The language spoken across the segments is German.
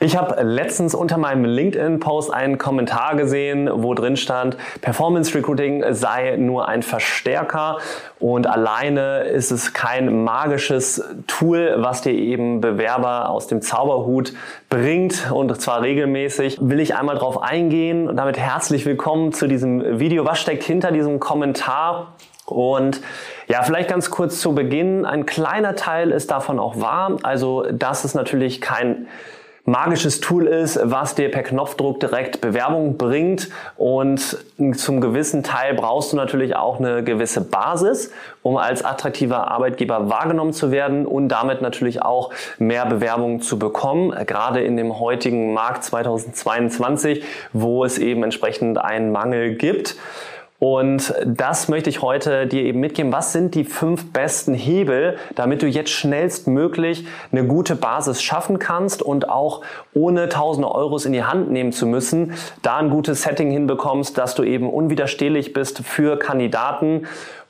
Ich habe letztens unter meinem LinkedIn-Post einen Kommentar gesehen, wo drin stand, Performance Recruiting sei nur ein Verstärker und alleine ist es kein magisches Tool, was dir eben Bewerber aus dem Zauberhut bringt und zwar regelmäßig. Will ich einmal drauf eingehen und damit herzlich willkommen zu diesem Video. Was steckt hinter diesem Kommentar? Und ja, vielleicht ganz kurz zu Beginn. Ein kleiner Teil ist davon auch wahr. Also, das ist natürlich kein magisches Tool ist, was dir per Knopfdruck direkt Bewerbung bringt. Und zum gewissen Teil brauchst du natürlich auch eine gewisse Basis, um als attraktiver Arbeitgeber wahrgenommen zu werden und damit natürlich auch mehr Bewerbungen zu bekommen. Gerade in dem heutigen Markt 2022, wo es eben entsprechend einen Mangel gibt. Und das möchte ich heute dir eben mitgeben. Was sind die fünf besten Hebel, damit du jetzt schnellstmöglich eine gute Basis schaffen kannst und auch ohne tausende Euros in die Hand nehmen zu müssen, da ein gutes Setting hinbekommst, dass du eben unwiderstehlich bist für Kandidaten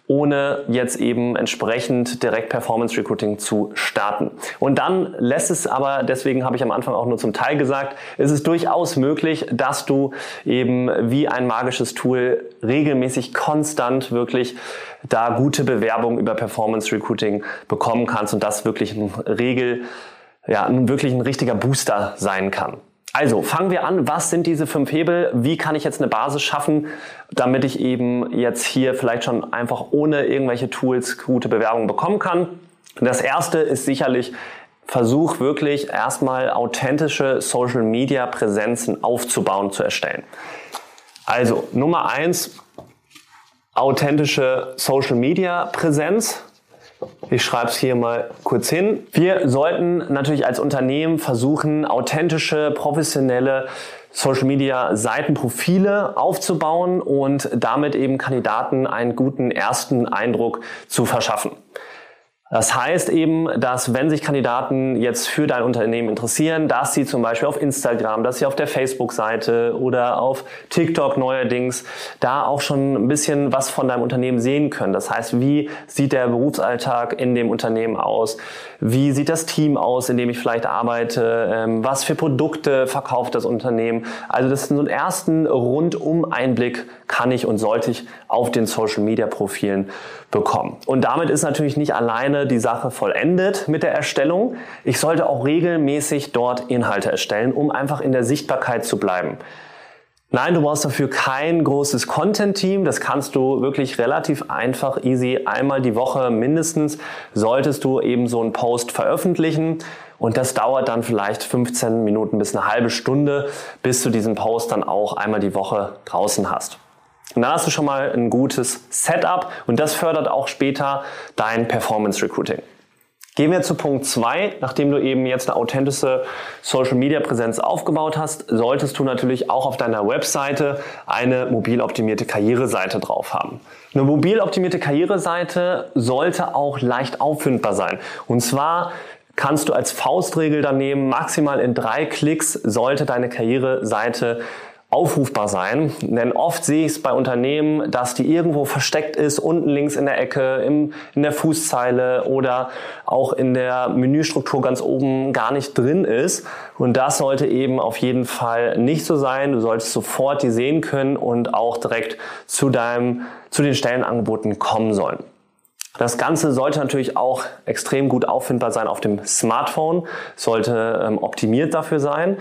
ohne jetzt eben entsprechend direkt Performance Recruiting zu starten. Und dann lässt es aber, deswegen habe ich am Anfang auch nur zum Teil gesagt, ist es durchaus möglich, dass du eben wie ein magisches Tool regelmäßig konstant wirklich da gute Bewerbungen über Performance Recruiting bekommen kannst und das wirklich ein Regel, ja, wirklich ein richtiger Booster sein kann. Also fangen wir an. Was sind diese fünf Hebel? Wie kann ich jetzt eine Basis schaffen, damit ich eben jetzt hier vielleicht schon einfach ohne irgendwelche Tools gute Bewerbungen bekommen kann? Das erste ist sicherlich Versuch wirklich erstmal authentische Social Media Präsenzen aufzubauen, zu erstellen. Also Nummer eins, authentische Social Media Präsenz. Ich schreibe es hier mal kurz hin. Wir sollten natürlich als Unternehmen versuchen, authentische, professionelle Social Media Seitenprofile aufzubauen und damit eben Kandidaten einen guten ersten Eindruck zu verschaffen. Das heißt eben, dass wenn sich Kandidaten jetzt für dein Unternehmen interessieren, dass sie zum Beispiel auf Instagram, dass sie auf der Facebook-Seite oder auf TikTok neuerdings da auch schon ein bisschen was von deinem Unternehmen sehen können. Das heißt, wie sieht der Berufsalltag in dem Unternehmen aus? Wie sieht das Team aus, in dem ich vielleicht arbeite? Ähm, was für Produkte verkauft das Unternehmen? Also das ist so einen ersten Rundum-Einblick kann ich und sollte ich auf den Social-Media-Profilen bekommen. Und damit ist natürlich nicht alleine die Sache vollendet mit der Erstellung. Ich sollte auch regelmäßig dort Inhalte erstellen, um einfach in der Sichtbarkeit zu bleiben. Nein, du brauchst dafür kein großes Content-Team. Das kannst du wirklich relativ einfach, easy, einmal die Woche mindestens solltest du eben so einen Post veröffentlichen. Und das dauert dann vielleicht 15 Minuten bis eine halbe Stunde, bis du diesen Post dann auch einmal die Woche draußen hast. Und dann hast du schon mal ein gutes Setup und das fördert auch später dein Performance Recruiting. Gehen wir zu Punkt zwei. Nachdem du eben jetzt eine authentische Social Media Präsenz aufgebaut hast, solltest du natürlich auch auf deiner Webseite eine mobil optimierte Karriereseite drauf haben. Eine mobil optimierte Karriereseite sollte auch leicht auffindbar sein. Und zwar kannst du als Faustregel daneben maximal in drei Klicks sollte deine Karriereseite aufrufbar sein. Denn oft sehe ich es bei Unternehmen, dass die irgendwo versteckt ist, unten links in der Ecke, im, in der Fußzeile oder auch in der Menüstruktur ganz oben gar nicht drin ist. Und das sollte eben auf jeden Fall nicht so sein. Du solltest sofort die sehen können und auch direkt zu deinem, zu den Stellenangeboten kommen sollen. Das Ganze sollte natürlich auch extrem gut auffindbar sein auf dem Smartphone, sollte ähm, optimiert dafür sein.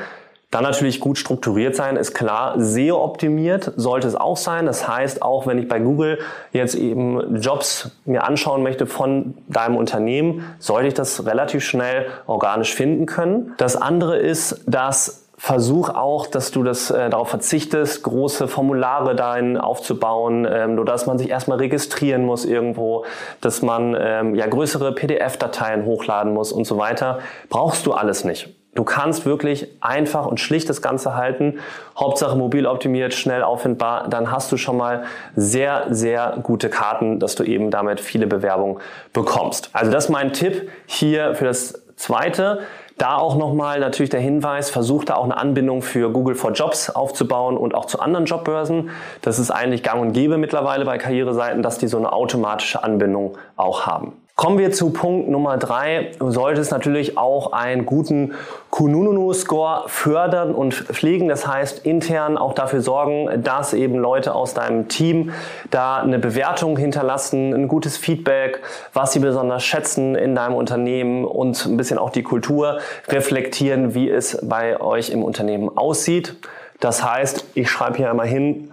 Dann natürlich gut strukturiert sein, ist klar. SEO optimiert sollte es auch sein. Das heißt, auch wenn ich bei Google jetzt eben Jobs mir anschauen möchte von deinem Unternehmen, sollte ich das relativ schnell organisch finden können. Das andere ist, dass Versuch auch, dass du das äh, darauf verzichtest, große Formulare dahin aufzubauen, ähm, nur dass man sich erstmal registrieren muss irgendwo, dass man ähm, ja größere PDF-Dateien hochladen muss und so weiter. Brauchst du alles nicht. Du kannst wirklich einfach und schlicht das Ganze halten. Hauptsache mobil optimiert, schnell auffindbar. Dann hast du schon mal sehr, sehr gute Karten, dass du eben damit viele Bewerbungen bekommst. Also das ist mein Tipp hier für das zweite. Da auch nochmal natürlich der Hinweis, versuch da auch eine Anbindung für Google for Jobs aufzubauen und auch zu anderen Jobbörsen. Das ist eigentlich gang und gäbe mittlerweile bei Karriereseiten, dass die so eine automatische Anbindung auch haben. Kommen wir zu Punkt Nummer drei. Du solltest natürlich auch einen guten Kununu-Score fördern und pflegen. Das heißt, intern auch dafür sorgen, dass eben Leute aus deinem Team da eine Bewertung hinterlassen, ein gutes Feedback, was sie besonders schätzen in deinem Unternehmen und ein bisschen auch die Kultur reflektieren, wie es bei euch im Unternehmen aussieht. Das heißt, ich schreibe hier einmal hin,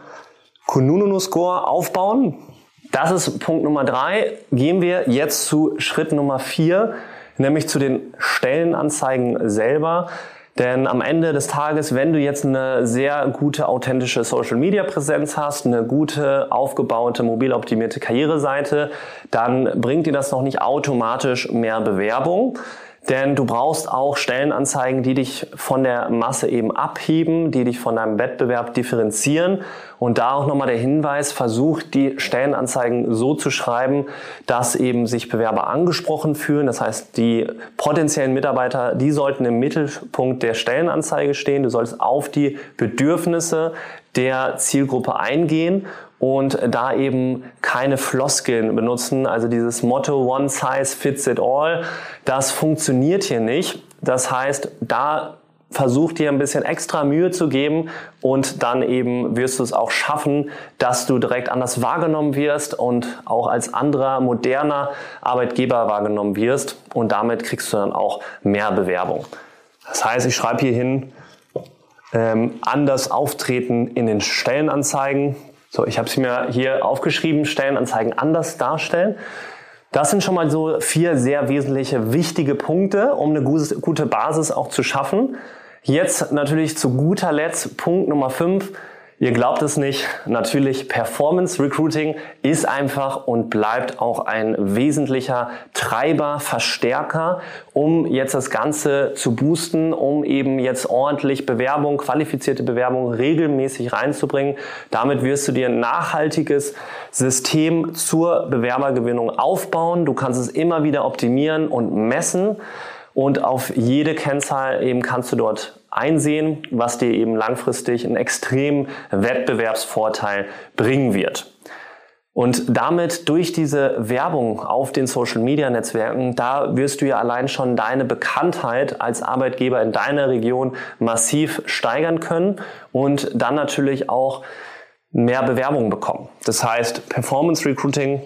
Kununu-Score aufbauen. Das ist Punkt Nummer drei. Gehen wir jetzt zu Schritt Nummer vier, nämlich zu den Stellenanzeigen selber. Denn am Ende des Tages, wenn du jetzt eine sehr gute, authentische Social-Media-Präsenz hast, eine gute, aufgebaute, mobil optimierte Karriereseite, dann bringt dir das noch nicht automatisch mehr Bewerbung. Denn du brauchst auch Stellenanzeigen, die dich von der Masse eben abheben, die dich von deinem Wettbewerb differenzieren. Und da auch nochmal der Hinweis, versuch die Stellenanzeigen so zu schreiben, dass eben sich Bewerber angesprochen fühlen. Das heißt, die potenziellen Mitarbeiter, die sollten im Mittelpunkt der Stellenanzeige stehen. Du sollst auf die Bedürfnisse der Zielgruppe eingehen und da eben keine Floskeln benutzen. Also dieses Motto One Size Fits It All, das funktioniert hier nicht. Das heißt, da versuch dir ein bisschen extra Mühe zu geben und dann eben wirst du es auch schaffen, dass du direkt anders wahrgenommen wirst und auch als anderer moderner Arbeitgeber wahrgenommen wirst und damit kriegst du dann auch mehr Bewerbung. Das heißt, ich schreibe hier hin, ähm, anders auftreten in den Stellenanzeigen. So, ich habe sie mir hier aufgeschrieben, Stellenanzeigen anders darstellen. Das sind schon mal so vier sehr wesentliche, wichtige Punkte, um eine gute Basis auch zu schaffen. Jetzt natürlich zu guter Letzt Punkt Nummer fünf Ihr glaubt es nicht, natürlich Performance Recruiting ist einfach und bleibt auch ein wesentlicher Treiber, Verstärker, um jetzt das Ganze zu boosten, um eben jetzt ordentlich Bewerbung, qualifizierte Bewerbung regelmäßig reinzubringen. Damit wirst du dir ein nachhaltiges System zur Bewerbergewinnung aufbauen. Du kannst es immer wieder optimieren und messen. Und auf jede Kennzahl eben kannst du dort einsehen, was dir eben langfristig einen extremen Wettbewerbsvorteil bringen wird. Und damit durch diese Werbung auf den Social Media Netzwerken, da wirst du ja allein schon deine Bekanntheit als Arbeitgeber in deiner Region massiv steigern können und dann natürlich auch mehr Bewerbungen bekommen. Das heißt, Performance Recruiting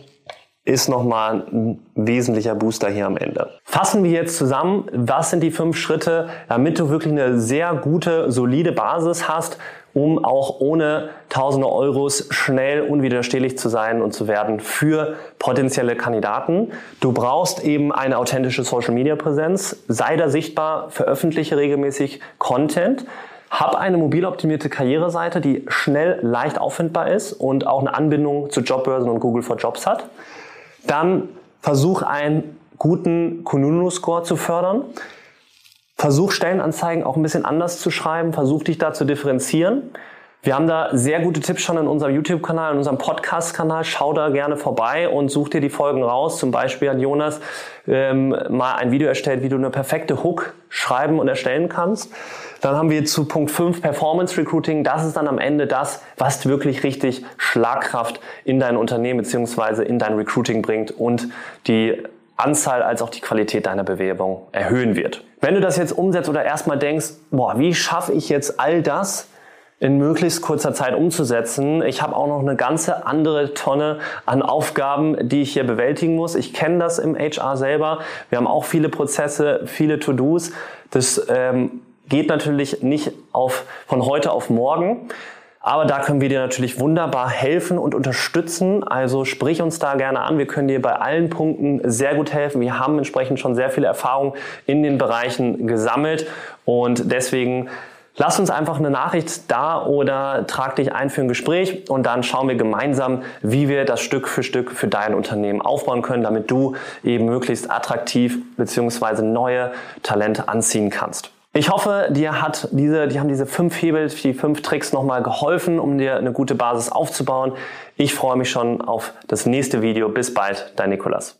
ist nochmal ein wesentlicher Booster hier am Ende. Fassen wir jetzt zusammen, was sind die fünf Schritte, damit du wirklich eine sehr gute, solide Basis hast, um auch ohne tausende Euros schnell unwiderstehlich zu sein und zu werden für potenzielle Kandidaten. Du brauchst eben eine authentische Social Media Präsenz, sei da sichtbar, veröffentliche regelmäßig Content. Hab eine mobil optimierte Karriereseite, die schnell, leicht auffindbar ist und auch eine Anbindung zu Jobbörsen und Google for Jobs hat. Dann versuch einen guten Kununu-Score zu fördern. Versuch Stellenanzeigen auch ein bisschen anders zu schreiben. Versuch dich da zu differenzieren. Wir haben da sehr gute Tipps schon in unserem YouTube-Kanal, in unserem Podcast-Kanal. Schau da gerne vorbei und such dir die Folgen raus. Zum Beispiel hat Jonas ähm, mal ein Video erstellt, wie du eine perfekte Hook schreiben und erstellen kannst. Dann haben wir zu Punkt 5 Performance Recruiting. Das ist dann am Ende das, was wirklich richtig Schlagkraft in dein Unternehmen beziehungsweise in dein Recruiting bringt und die Anzahl als auch die Qualität deiner Bewerbung erhöhen wird. Wenn du das jetzt umsetzt oder erstmal denkst, boah, wie schaffe ich jetzt all das in möglichst kurzer Zeit umzusetzen. Ich habe auch noch eine ganze andere Tonne an Aufgaben, die ich hier bewältigen muss. Ich kenne das im HR selber. Wir haben auch viele Prozesse, viele To-Dos. Das ähm, geht natürlich nicht auf, von heute auf morgen. Aber da können wir dir natürlich wunderbar helfen und unterstützen. Also sprich uns da gerne an. Wir können dir bei allen Punkten sehr gut helfen. Wir haben entsprechend schon sehr viele Erfahrungen in den Bereichen gesammelt und deswegen Lass uns einfach eine Nachricht da oder trag dich ein für ein Gespräch und dann schauen wir gemeinsam, wie wir das Stück für Stück für dein Unternehmen aufbauen können, damit du eben möglichst attraktiv bzw. neue Talente anziehen kannst. Ich hoffe, dir hat diese, die haben diese fünf Hebel, die fünf Tricks nochmal geholfen, um dir eine gute Basis aufzubauen. Ich freue mich schon auf das nächste Video. Bis bald, dein Nikolas.